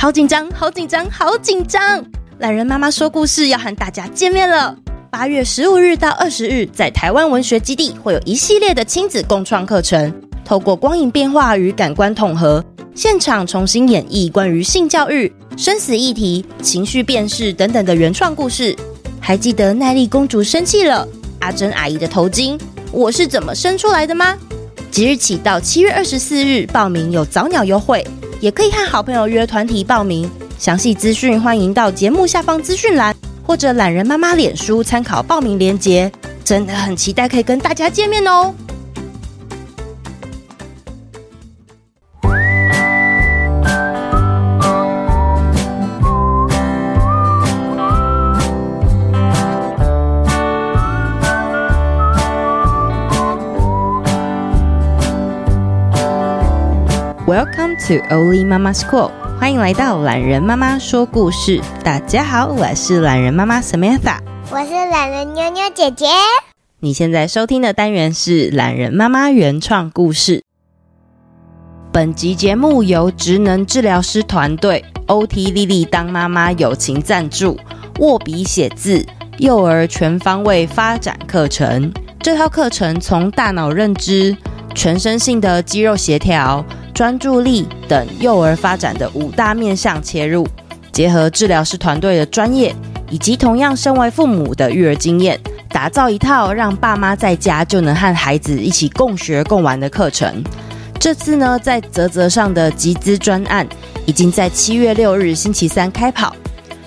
好紧张，好紧张，好紧张！懒人妈妈说故事要和大家见面了。八月十五日到二十日，在台湾文学基地会有一系列的亲子共创课程，透过光影变化与感官统合，现场重新演绎关于性教育、生死议题、情绪辨识等等的原创故事。还记得奈莉公主生气了，阿珍阿姨的头巾，我是怎么生出来的吗？即日起到七月二十四日报名有早鸟优惠，也可以和好朋友约团体报名。详细资讯欢迎到节目下方资讯栏或者懒人妈妈脸书参考报名链接。真的很期待可以跟大家见面哦！Welcome to Oli Mama School，欢迎来到懒人妈妈说故事。大家好，我是懒人妈妈 Samantha，我是懒人妞妞姐姐。你现在收听的单元是懒人妈妈原创故事。本集节目由职能治疗师团队 OT 丽丽当妈妈友情赞助，握笔写字幼儿全方位发展课程。这套课程从大脑认知、全身性的肌肉协调。专注力等幼儿发展的五大面向切入，结合治疗师团队的专业以及同样身为父母的育儿经验，打造一套让爸妈在家就能和孩子一起共学共玩的课程。这次呢，在泽泽上的集资专案已经在七月六日星期三开跑。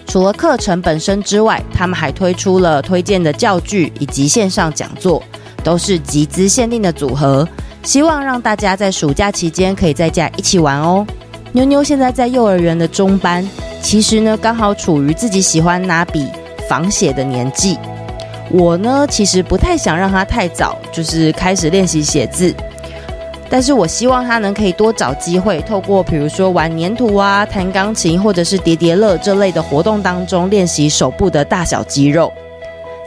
除了课程本身之外，他们还推出了推荐的教具以及线上讲座，都是集资限定的组合。希望让大家在暑假期间可以在家一起玩哦。妞妞现在在幼儿园的中班，其实呢刚好处于自己喜欢拿笔仿写的年纪。我呢其实不太想让他太早就是开始练习写字，但是我希望他能可以多找机会，透过比如说玩黏土啊、弹钢琴或者是叠叠乐这类的活动当中练习手部的大小肌肉。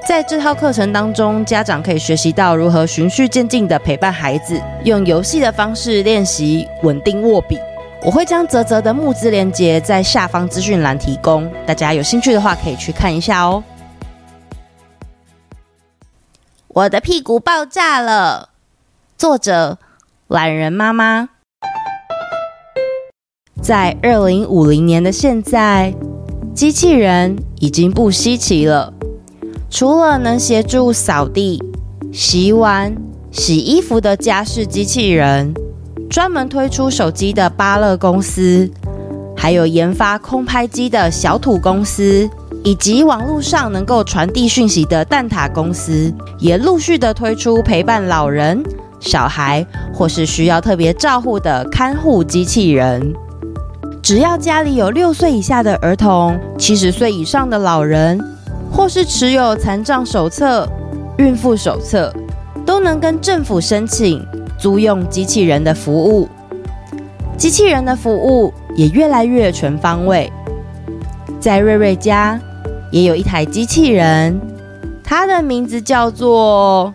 在这套课程当中，家长可以学习到如何循序渐进的陪伴孩子，用游戏的方式练习稳定握笔。我会将泽泽的募资链接在下方资讯栏提供，大家有兴趣的话可以去看一下哦。我的屁股爆炸了。作者：懒人妈妈。在二零五零年的现在，机器人已经不稀奇了。除了能协助扫地、洗碗、洗衣服的家事机器人，专门推出手机的巴乐公司，还有研发空拍机的小土公司，以及网络上能够传递讯息的蛋塔公司，也陆续的推出陪伴老人、小孩或是需要特别照护的看护机器人。只要家里有六岁以下的儿童、七十岁以上的老人。或是持有残障手册、孕妇手册，都能跟政府申请租用机器人的服务。机器人的服务也越来越全方位。在瑞瑞家，也有一台机器人，它的名字叫做……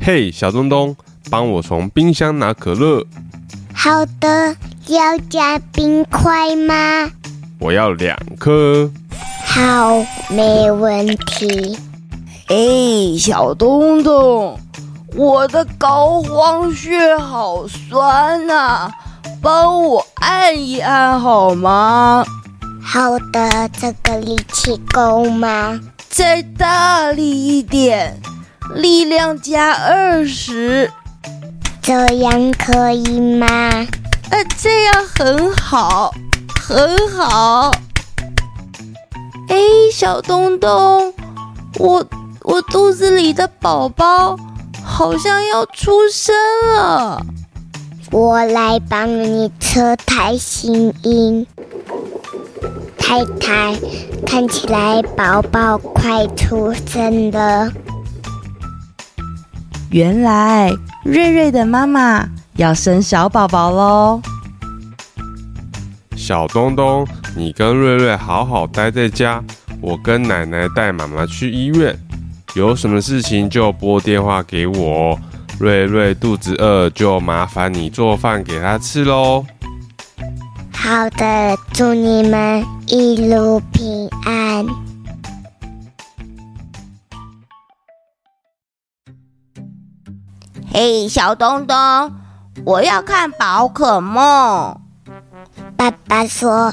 嘿，小东东，帮我从冰箱拿可乐。好的，要加冰块吗？我要两颗。好，没问题。哎，小东东，我的膏肓穴好酸呐，帮我按一按好吗？好的，这个力气够吗？再大力一点，力量加二十。这样可以吗？呃，这样很好，很好。哎，小东东，我我肚子里的宝宝好像要出生了，我来帮你测胎心音。太太，看起来宝宝快出生了。原来瑞瑞的妈妈要生小宝宝喽，小东东。你跟瑞瑞好好待在家，我跟奶奶带妈妈去医院。有什么事情就拨电话给我。瑞瑞肚子饿，就麻烦你做饭给他吃喽。好的，祝你们一路平安。嘿，小东东，我要看宝可梦。爸爸说，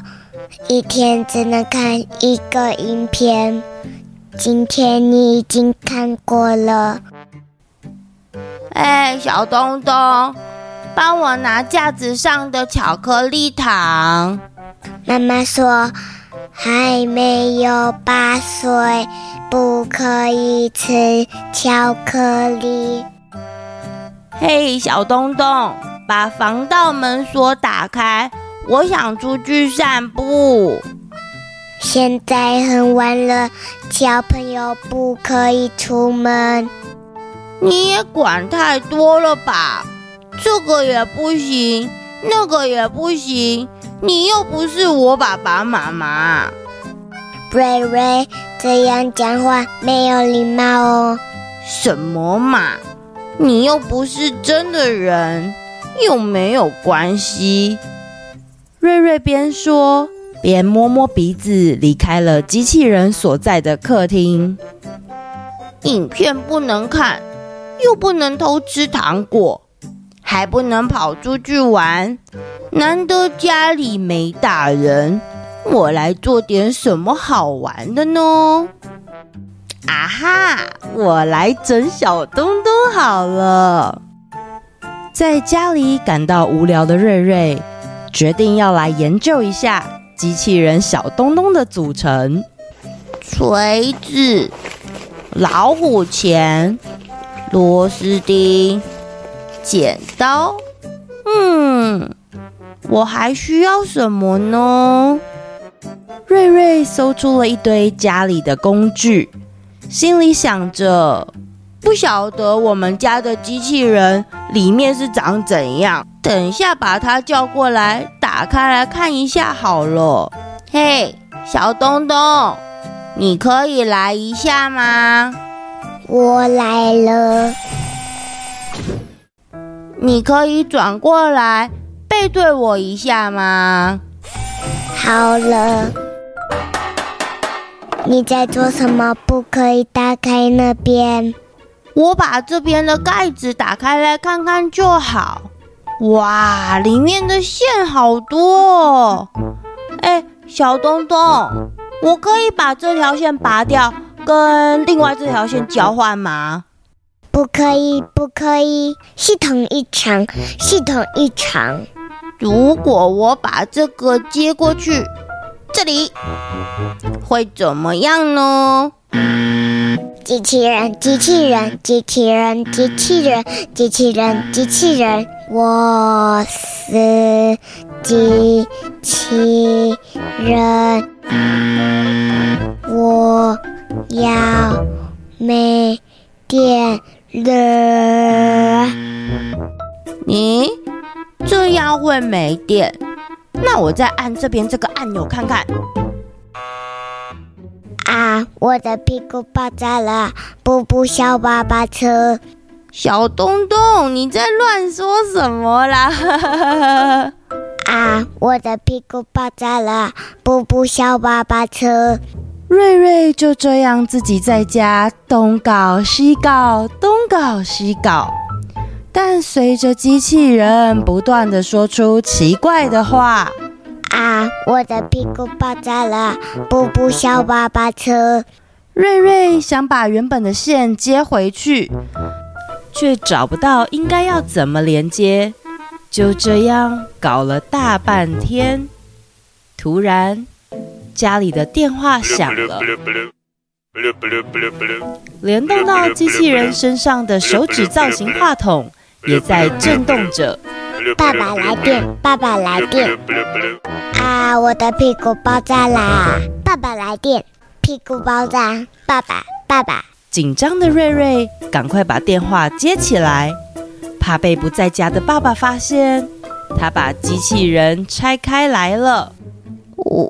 一天只能看一个影片。今天你已经看过了。哎，小东东，帮我拿架子上的巧克力糖。妈妈说，还没有八岁，不可以吃巧克力。嘿，小东东，把防盗门锁打开，我想出去散步。现在很晚了，小朋友不可以出门。你也管太多了吧？这个也不行，那个也不行。你又不是我爸爸妈妈。瑞瑞，这样讲话没有礼貌哦。什么嘛？你又不是真的人，又没有关系。瑞瑞边说。边摸摸鼻子，离开了机器人所在的客厅。影片不能看，又不能偷吃糖果，还不能跑出去玩。难得家里没大人，我来做点什么好玩的呢？啊哈！我来整小东东好了。在家里感到无聊的瑞瑞，决定要来研究一下。机器人小东东的组成：锤子、老虎钳、螺丝钉、剪刀。嗯，我还需要什么呢？瑞瑞搜出了一堆家里的工具，心里想着：不晓得我们家的机器人里面是长怎样。等一下，把他叫过来。打开来看一下好了。嘿，小东东，你可以来一下吗？我来了。你可以转过来背对我一下吗？好了。你在做什么？不可以打开那边。我把这边的盖子打开来看看就好。哇，里面的线好多哦！哎，小东东，我可以把这条线拔掉，跟另外这条线交换吗？不可以，不可以，系统异常，系统异常。如果我把这个接过去，这里会怎么样呢？机器人，机器人，机器人，机器人，机器人，机器人，我是机器人，我要没电了。你这样会没电？那我再按这边这个按钮看看。啊！我的屁股爆炸了！布布小爸爸车，小东东，你在乱说什么啦？啊！我的屁股爆炸了！布布小爸爸车，瑞瑞就这样自己在家东搞西搞，东搞西搞。但随着机器人不断的说出奇怪的话。啊！我的屁股爆炸了！步步小爸爸车，瑞瑞想把原本的线接回去，却找不到应该要怎么连接，就这样搞了大半天。突然，家里的电话响了，联动到机器人身上的手指造型话筒也在震动着。爸爸来电，爸爸来电。啊！我的屁股爆炸啦！爸爸来电，屁股爆炸！爸爸，爸爸！紧张的瑞瑞赶快把电话接起来，怕被不在家的爸爸发现。他把机器人拆开来了。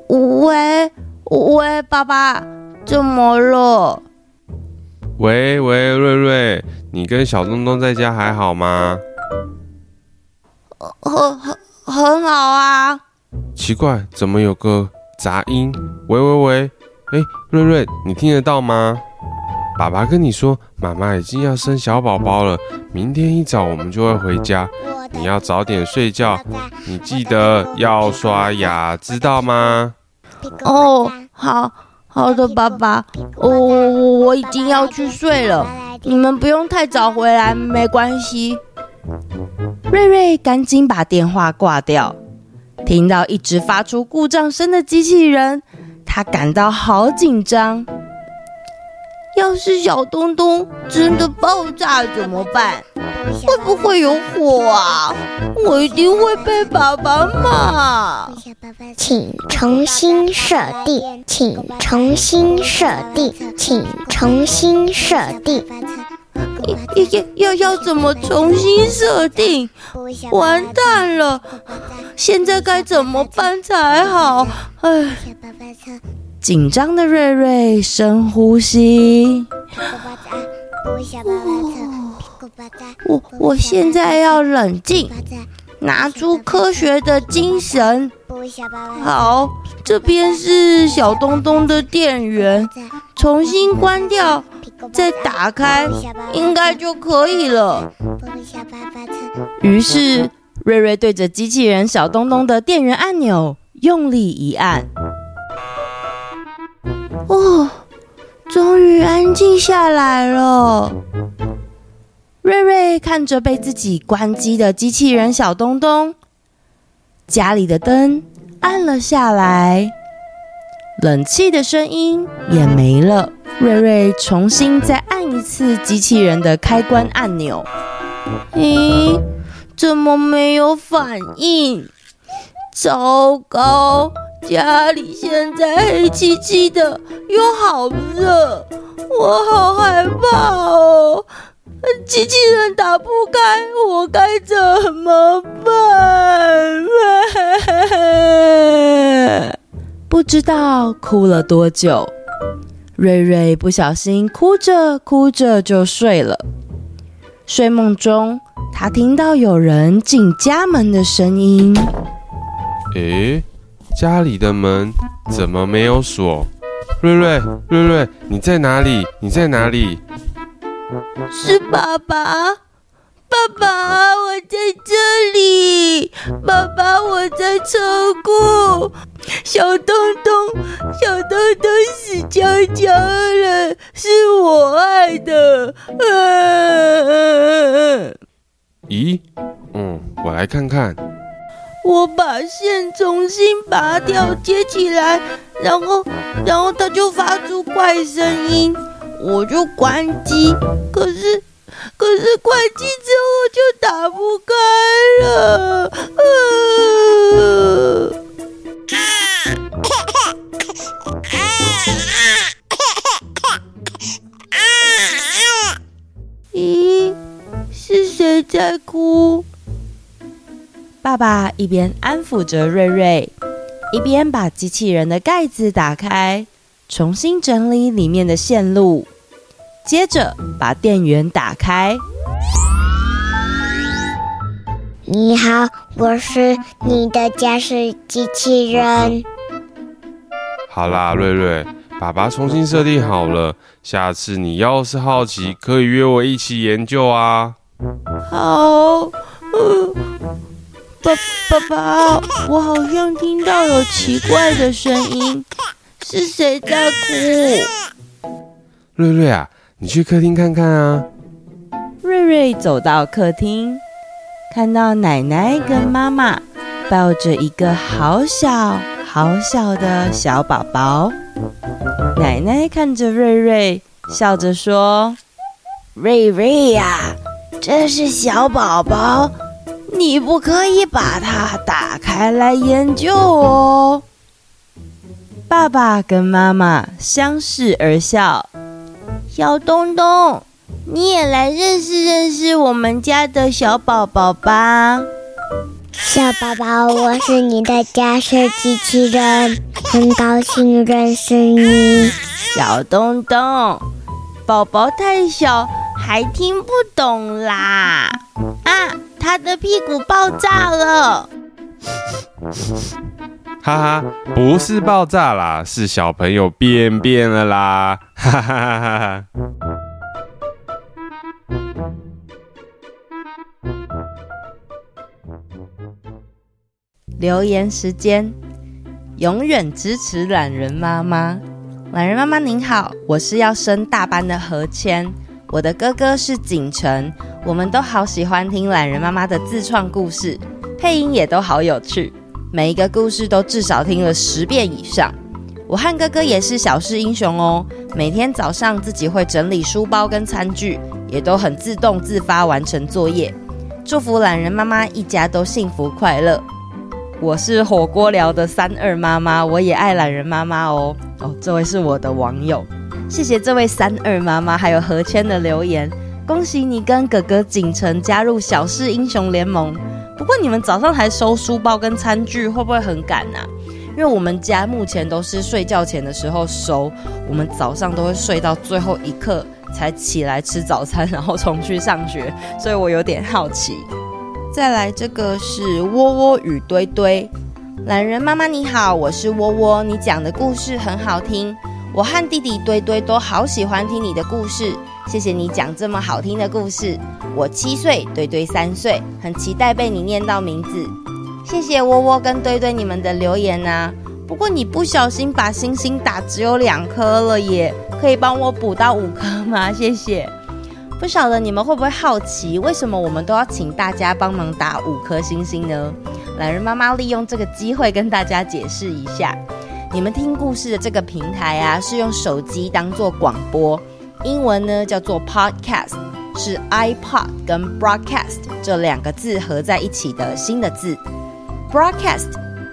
喂喂，爸爸，怎么了？喂喂，瑞瑞，你跟小东东在家还好吗？很很很好啊。奇怪，怎么有个杂音？喂喂喂！哎，瑞瑞，你听得到吗？爸爸跟你说，妈妈已经要生小宝宝了，明天一早我们就会回家。你要早点睡觉，你记得要刷牙，知道吗？哦，好好的，爸爸，我我我已经要去睡了，你们不用太早回来，没关系。瑞瑞赶紧把电话挂掉，听到一直发出故障声的机器人，他感到好紧张。要是小东东真的爆炸怎么办？会不会有火啊？我一定会被爸爸骂。请重新设定，请重新设定，请重新设定。要要要怎么重新设定？完蛋了！现在该怎么办才好？唉。紧张的瑞瑞深呼吸。我我现在要冷静，拿出科学的精神。好，这边是小东东的电源，重新关掉，再打开，应该就可以了。于是瑞瑞对着机器人小东东的电源按钮用力一按。哦，终于安静下来了。瑞瑞看着被自己关机的机器人小东东，家里的灯暗了下来，冷气的声音也没了。瑞瑞重新再按一次机器人的开关按钮，咦，怎么没有反应？糟糕！家里现在黑漆漆的，又好热，我好害怕哦！机器人打不开，我该怎么办？不知道哭了多久，瑞瑞不小心哭着哭着就睡了。睡梦中，他听到有人进家门的声音。诶。家里的门怎么没有锁？瑞瑞，瑞瑞，你在哪里？你在哪里？是爸爸，爸爸，我在这里。爸爸，我在车库。小东东，小东东死翘翘了，是我害的。嗯。咦？嗯，我来看看。我把线重新拔掉，接起来，然后，然后它就发出怪声音，我就关机。可是，可是关机之后就打不开了。咦，是谁在哭？爸爸一边安抚着瑞瑞，一边把机器人的盖子打开，重新整理里面的线路，接着把电源打开。你好，我是你的驾驶机器人。好啦，瑞瑞，爸爸重新设定好了，下次你要是好奇，可以约我一起研究啊。好，嗯。爸爸爸，我好像听到有奇怪的声音，是谁在哭？瑞瑞啊，你去客厅看看啊。瑞瑞走到客厅，看到奶奶跟妈妈抱着一个好小好小的小宝宝。奶奶看着瑞瑞，笑着说：“瑞瑞呀，这是小宝宝。”你不可以把它打开来研究哦。爸爸跟妈妈相视而笑。小东东，你也来认识认识我们家的小宝宝吧。小宝宝，我是你的驾驶机器人，很高兴认识你。小东东，宝宝太小，还听不懂啦。啊！他的屁股爆炸了！哈哈，不是爆炸啦，是小朋友便便了啦！哈哈哈哈哈。留言时间，永远支持懒人妈妈。懒人妈妈您好，我是要升大班的何谦，我的哥哥是景晨，我们都好喜欢听懒人妈妈的自创故事，配音也都好有趣。每一个故事都至少听了十遍以上。我和哥哥也是小事英雄哦，每天早上自己会整理书包跟餐具，也都很自动自发完成作业。祝福懒人妈妈一家都幸福快乐。我是火锅聊的三二妈妈，我也爱懒人妈妈哦。哦，这位是我的网友，谢谢这位三二妈妈还有何谦的留言，恭喜你跟哥哥景城加入小事英雄联盟。不过你们早上还收书包跟餐具，会不会很赶啊？因为我们家目前都是睡觉前的时候收，我们早上都会睡到最后一刻才起来吃早餐，然后重去上学，所以我有点好奇。再来这个是窝窝与堆堆，懒人妈妈你好，我是窝窝，你讲的故事很好听，我和弟弟堆堆都好喜欢听你的故事。谢谢你讲这么好听的故事。我七岁，堆堆三岁，很期待被你念到名字。谢谢窝窝跟堆堆你们的留言啊。不过你不小心把星星打只有两颗了耶，可以帮我补到五颗吗？谢谢。不晓得你们会不会好奇，为什么我们都要请大家帮忙打五颗星星呢？懒人妈妈利用这个机会跟大家解释一下，你们听故事的这个平台啊，是用手机当做广播。英文呢叫做 podcast，是 iPod 跟 broadcast 这两个字合在一起的新的字。broadcast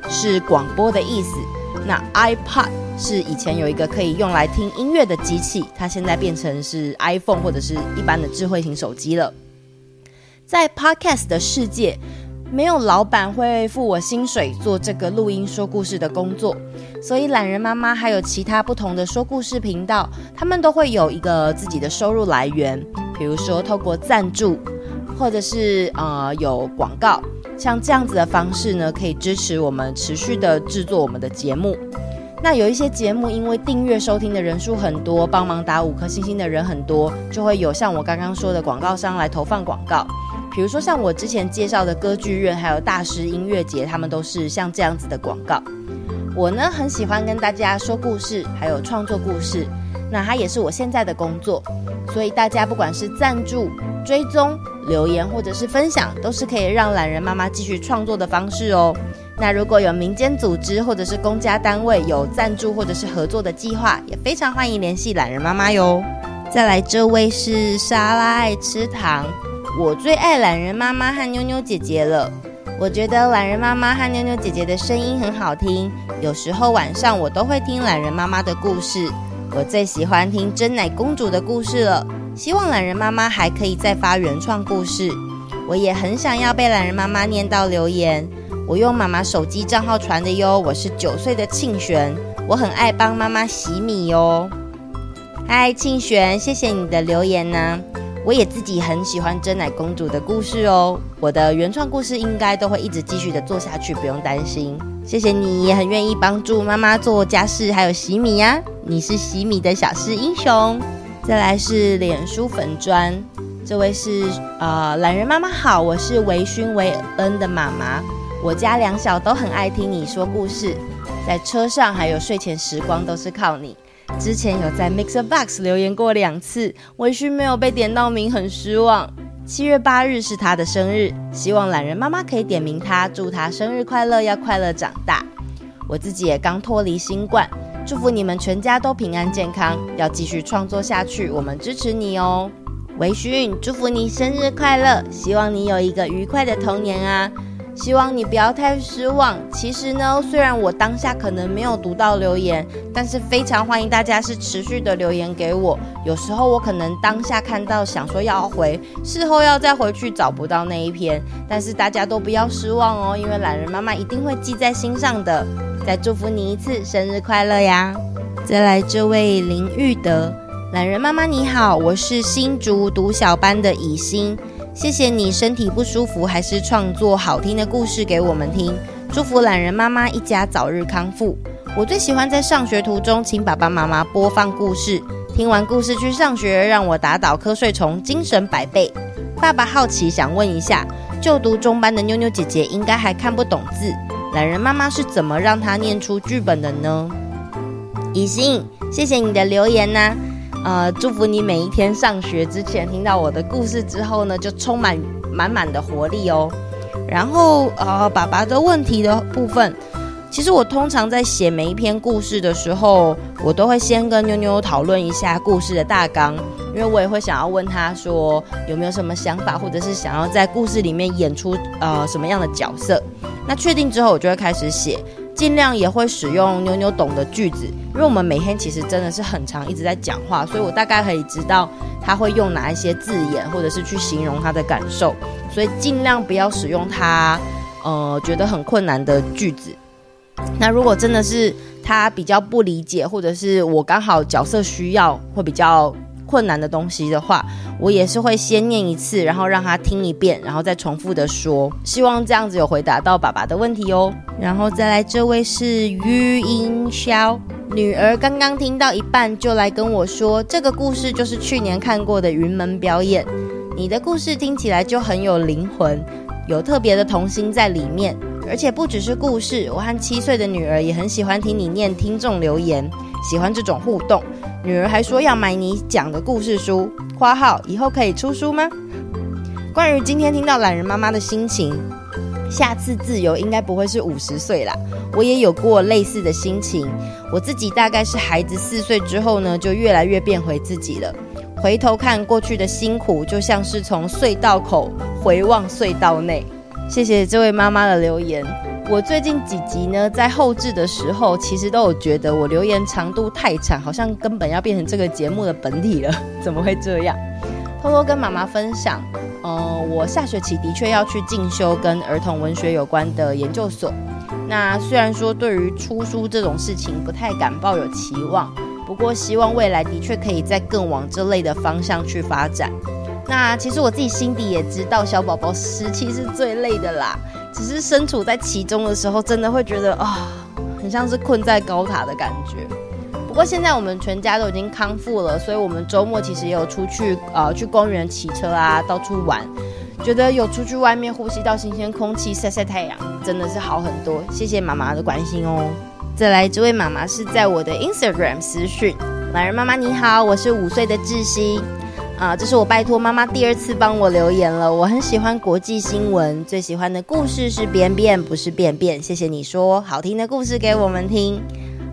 是广播的意思，那 iPod 是以前有一个可以用来听音乐的机器，它现在变成是 iPhone 或者是一般的智慧型手机了。在 podcast 的世界，没有老板会付我薪水做这个录音说故事的工作，所以懒人妈妈还有其他不同的说故事频道，他们都会有一个自己的收入来源，比如说透过赞助，或者是呃有广告，像这样子的方式呢，可以支持我们持续的制作我们的节目。那有一些节目因为订阅收听的人数很多，帮忙打五颗星星的人很多，就会有像我刚刚说的广告商来投放广告。比如说像我之前介绍的歌剧院，还有大师音乐节，他们都是像这样子的广告。我呢很喜欢跟大家说故事，还有创作故事，那它也是我现在的工作。所以大家不管是赞助、追踪、留言或者是分享，都是可以让懒人妈妈继续创作的方式哦。那如果有民间组织或者是公家单位有赞助或者是合作的计划，也非常欢迎联系懒人妈妈哟。再来这位是莎拉爱吃糖。我最爱懒人妈妈和妞妞姐姐了。我觉得懒人妈妈和妞妞姐姐的声音很好听，有时候晚上我都会听懒人妈妈的故事。我最喜欢听真奶公主的故事了。希望懒人妈妈还可以再发原创故事。我也很想要被懒人妈妈念到留言。我用妈妈手机账号传的哟。我是九岁的庆璇，我很爱帮妈妈洗米哟。嗨，庆璇，谢谢你的留言呢、我也自己很喜欢珍奶公主的故事哦，我的原创故事应该都会一直继续的做下去，不用担心。谢谢你也很愿意帮助妈妈做家事，还有洗米呀、你是洗米的小事英雄。再来是脸书粉砖，这位是呃懒人妈妈好，我是维勋维恩的妈妈，我家两小都很爱听你说故事，在车上还有睡前时光都是靠你。之前有在 MixerBox 留言过两次，维勋没有被点到名，很失望。七月八日是他的生日，希望懒人妈妈可以点名他，祝他生日快乐，要快乐长大。我自己也刚脱离新冠，祝福你们全家都平安健康，要继续创作下去，我们支持你哦。维勋，祝福你生日快乐，希望你有一个愉快的童年啊。希望你不要太失望。其实呢，虽然我当下可能没有读到留言，但是非常欢迎大家是持续的留言给我。有时候我可能当下看到想说要回，事后要再回去找不到那一篇。但是大家都不要失望哦，因为懒人妈妈一定会记在心上的。再祝福你一次生日快乐呀！再来这位林玉德，懒人妈妈你好，我是新竹读小班的以心。谢谢你身体不舒服，还是创作好听的故事给我们听。祝福懒人妈妈一家早日康复。我最喜欢在上学途中请爸爸妈妈播放故事，听完故事去上学，让我打倒瞌睡虫，精神百倍。爸爸好奇想问一下，就读中班的妞妞姐姐应该还看不懂字，懒人妈妈是怎么让她念出剧本的呢？以心，谢谢你的留言呐、呃，祝福你每一天上学之前听到我的故事之后呢，就充满满满的活力哦。然后呃，爸爸的问题的部分。其实我通常在写每一篇故事的时候，我都会先跟妞妞讨论一下故事的大纲，因为我也会想要问他说有没有什么想法，或者是想要在故事里面演出呃什么样的角色。那确定之后，我就会开始写，尽量也会使用妞妞懂的句子，因为我们每天其实真的是很长一直在讲话，所以我大概可以知道他会用哪一些字眼，或者是去形容他的感受，所以尽量不要使用他呃觉得很困难的句子。那如果真的是他比较不理解，或者是我刚好角色需要会比较困难的东西的话，我也是会先念一次，然后让他听一遍，然后再重复的说。希望这样子有回答到爸爸的问题哦。然后再来，这位是于英霄，女儿刚刚听到一半就来跟我说，这个故事就是去年看过的云门表演。你的故事听起来就很有灵魂，有特别的童心在里面。而且不只是故事，我和七岁的女儿也很喜欢听你念听众留言，喜欢这种互动。女儿还说要买你讲的故事书（括号以后可以出书吗？）关于今天听到懒人妈妈的心情，下次自由应该不会是五十岁啦。我也有过类似的心情，我自己大概是孩子四岁之后呢，就越来越变回自己了。回头看过去的辛苦，就像是从隧道口回望隧道内。谢谢这位妈妈的留言。我最近几集呢，在后制的时候，其实都有觉得我留言长度太长，好像根本要变成这个节目的本体了。怎么会这样？偷偷跟妈妈分享，呃，我下学期的确要去进修跟儿童文学有关的研究所。那虽然说对于出书这种事情不太敢抱有期望，不过希望未来的确可以再更往这类的方向去发展。那其实我自己心底也知道，小宝宝时期是最累的啦。只是身处在其中的时候，真的会觉得啊、很像是困在高塔的感觉。不过现在我们全家都已经康复了，所以我们周末其实也有出去呃去公园骑车啊，到处玩。觉得有出去外面呼吸到新鲜空气，晒晒太阳，真的是好很多。谢谢妈妈的关心哦。再来，这位妈妈是在我的 Instagram 私讯，榄仁妈妈你好，我是五岁的志熙。啊，这是我拜托妈妈第二次帮我留言了。我很喜欢国际新闻，最喜欢的故事是便便，不是便便。谢谢你说好听的故事给我们听。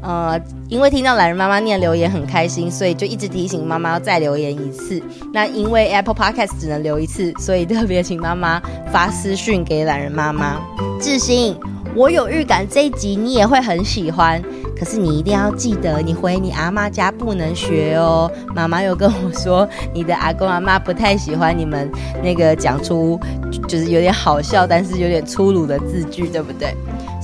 呃，因为听到懒人妈妈念留言很开心，所以就一直提醒妈妈要再留言一次。那因为 Apple Podcast 只能留一次，所以特别请妈妈发私讯给懒人妈妈。志兴，我有预感这一集你也会很喜欢。可是你一定要记得，你回你阿妈家不能学哦。妈妈又跟我说，你的阿公阿妈不太喜欢你们那个讲出就是有点好笑，但是有点粗鲁的字句，对不对？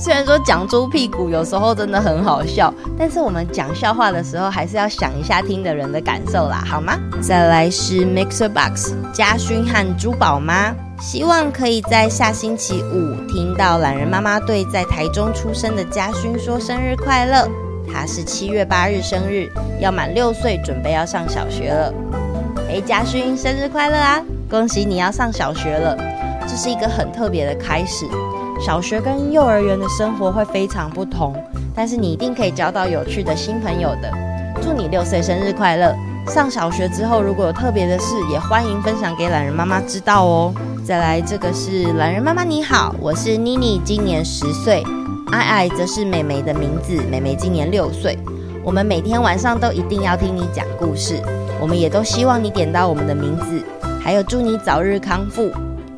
虽然说讲猪屁股有时候真的很好笑，但是我们讲笑话的时候还是要想一下听的人的感受啦，好吗？再来是 Mixer Box 嘉勋和珠宝妈。希望可以在下星期五听到懒人妈妈对在台中出生的嘉勋说生日快乐。他是七月八日生日，要满六岁，准备要上小学了。哎，嘉勋生日快乐啊！恭喜你要上小学了，这是一个很特别的开始。小学跟幼儿园的生活会非常不同，但是你一定可以交到有趣的新朋友的。祝你六岁生日快乐！上小学之后，如果有特别的事，也欢迎分享给懒人妈妈知道哦。再来，这个是懒人妈妈你好，我是妮妮，今年十岁，爱爱则是妹妹的名字，妹妹今年六岁。我们每天晚上都一定要听你讲故事，我们也都希望你点到我们的名字，还有祝你早日康复。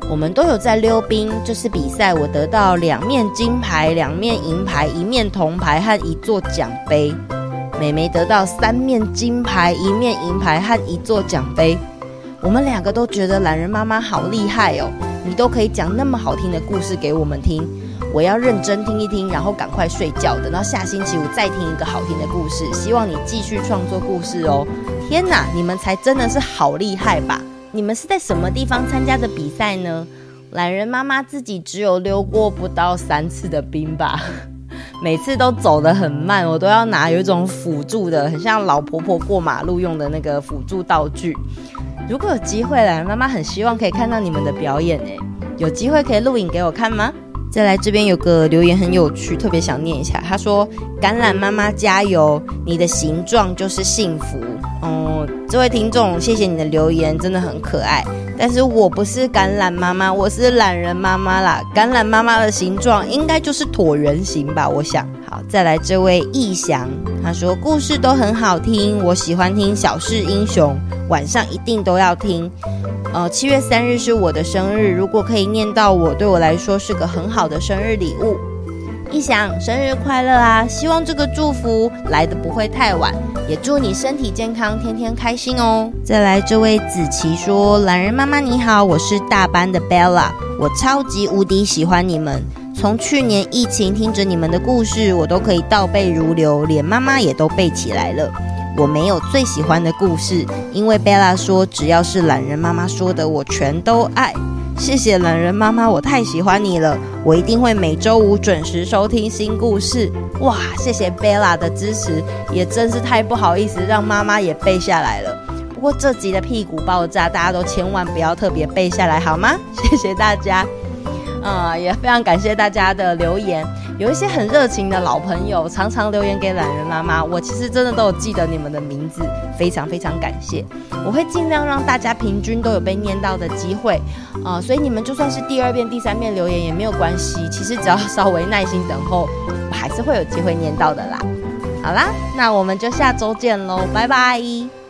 我们都有在溜冰，这次比赛我得到两面金牌、两面银牌、一面铜牌和一座奖杯。妹妹得到三面金牌、一面银牌和一座奖杯，我们两个都觉得懒人妈妈好厉害哦！你都可以讲那么好听的故事给我们听，我要认真听一听，然后赶快睡觉，等到下星期五再听一个好听的故事。希望你继续创作故事哦！天哪，你们才真的是好厉害吧？你们是在什么地方参加的比赛呢？懒人妈妈自己只有溜过不到三次的冰吧，每次都走得很慢，我都要拿有一种辅助的，很像老婆婆过马路用的那个辅助道具。如果有机会，懒人妈妈很希望可以看到你们的表演诶，有机会可以录影给我看吗？再来这边有个留言很有趣，特别想念一下。他说：“橄榄妈妈加油，你的形状就是幸福。”哦，这位听众，谢谢你的留言，真的很可爱。但是我不是橄榄妈妈，我是懒人妈妈啦。橄榄妈妈的形状应该就是椭圆形吧？我想。好，再来这位逸翔，他说故事都很好听，我喜欢听小事英雄，晚上一定都要听。呃，七月三日是我的生日，如果可以念到我，对我来说是个很好的生日礼物。一想，生日快乐啊！希望这个祝福来的不会太晚，也祝你身体健康，天天开心哦。再来，这位子琪说：“懒人妈妈你好，我是大班的 Bella，我超级无敌喜欢你们。从去年疫情听着你们的故事，我都可以倒背如流，连妈妈也都背起来了。我没有最喜欢的故事，因为贝拉说只要是懒人妈妈说的，我全都爱。”谢谢懒人妈妈，我太喜欢你了，我一定会每周五准时收听新故事。哇，谢谢贝拉的支持，也真是太不好意思让妈妈也背下来了。不过这集的屁股爆炸，大家都千万不要特别背下来好吗？谢谢大家。啊、嗯，也非常感谢大家的留言，有一些很热情的老朋友，常常留言给懒人妈妈，我其实真的都有记得你们的名字，非常非常感谢。我会尽量让大家平均都有被念到的机会，啊、所以你们就算是第二遍、第三遍留言也没有关系，其实只要稍微耐心等候，我还是会有机会念到的啦。好啦，那我们就下周见喽，拜拜。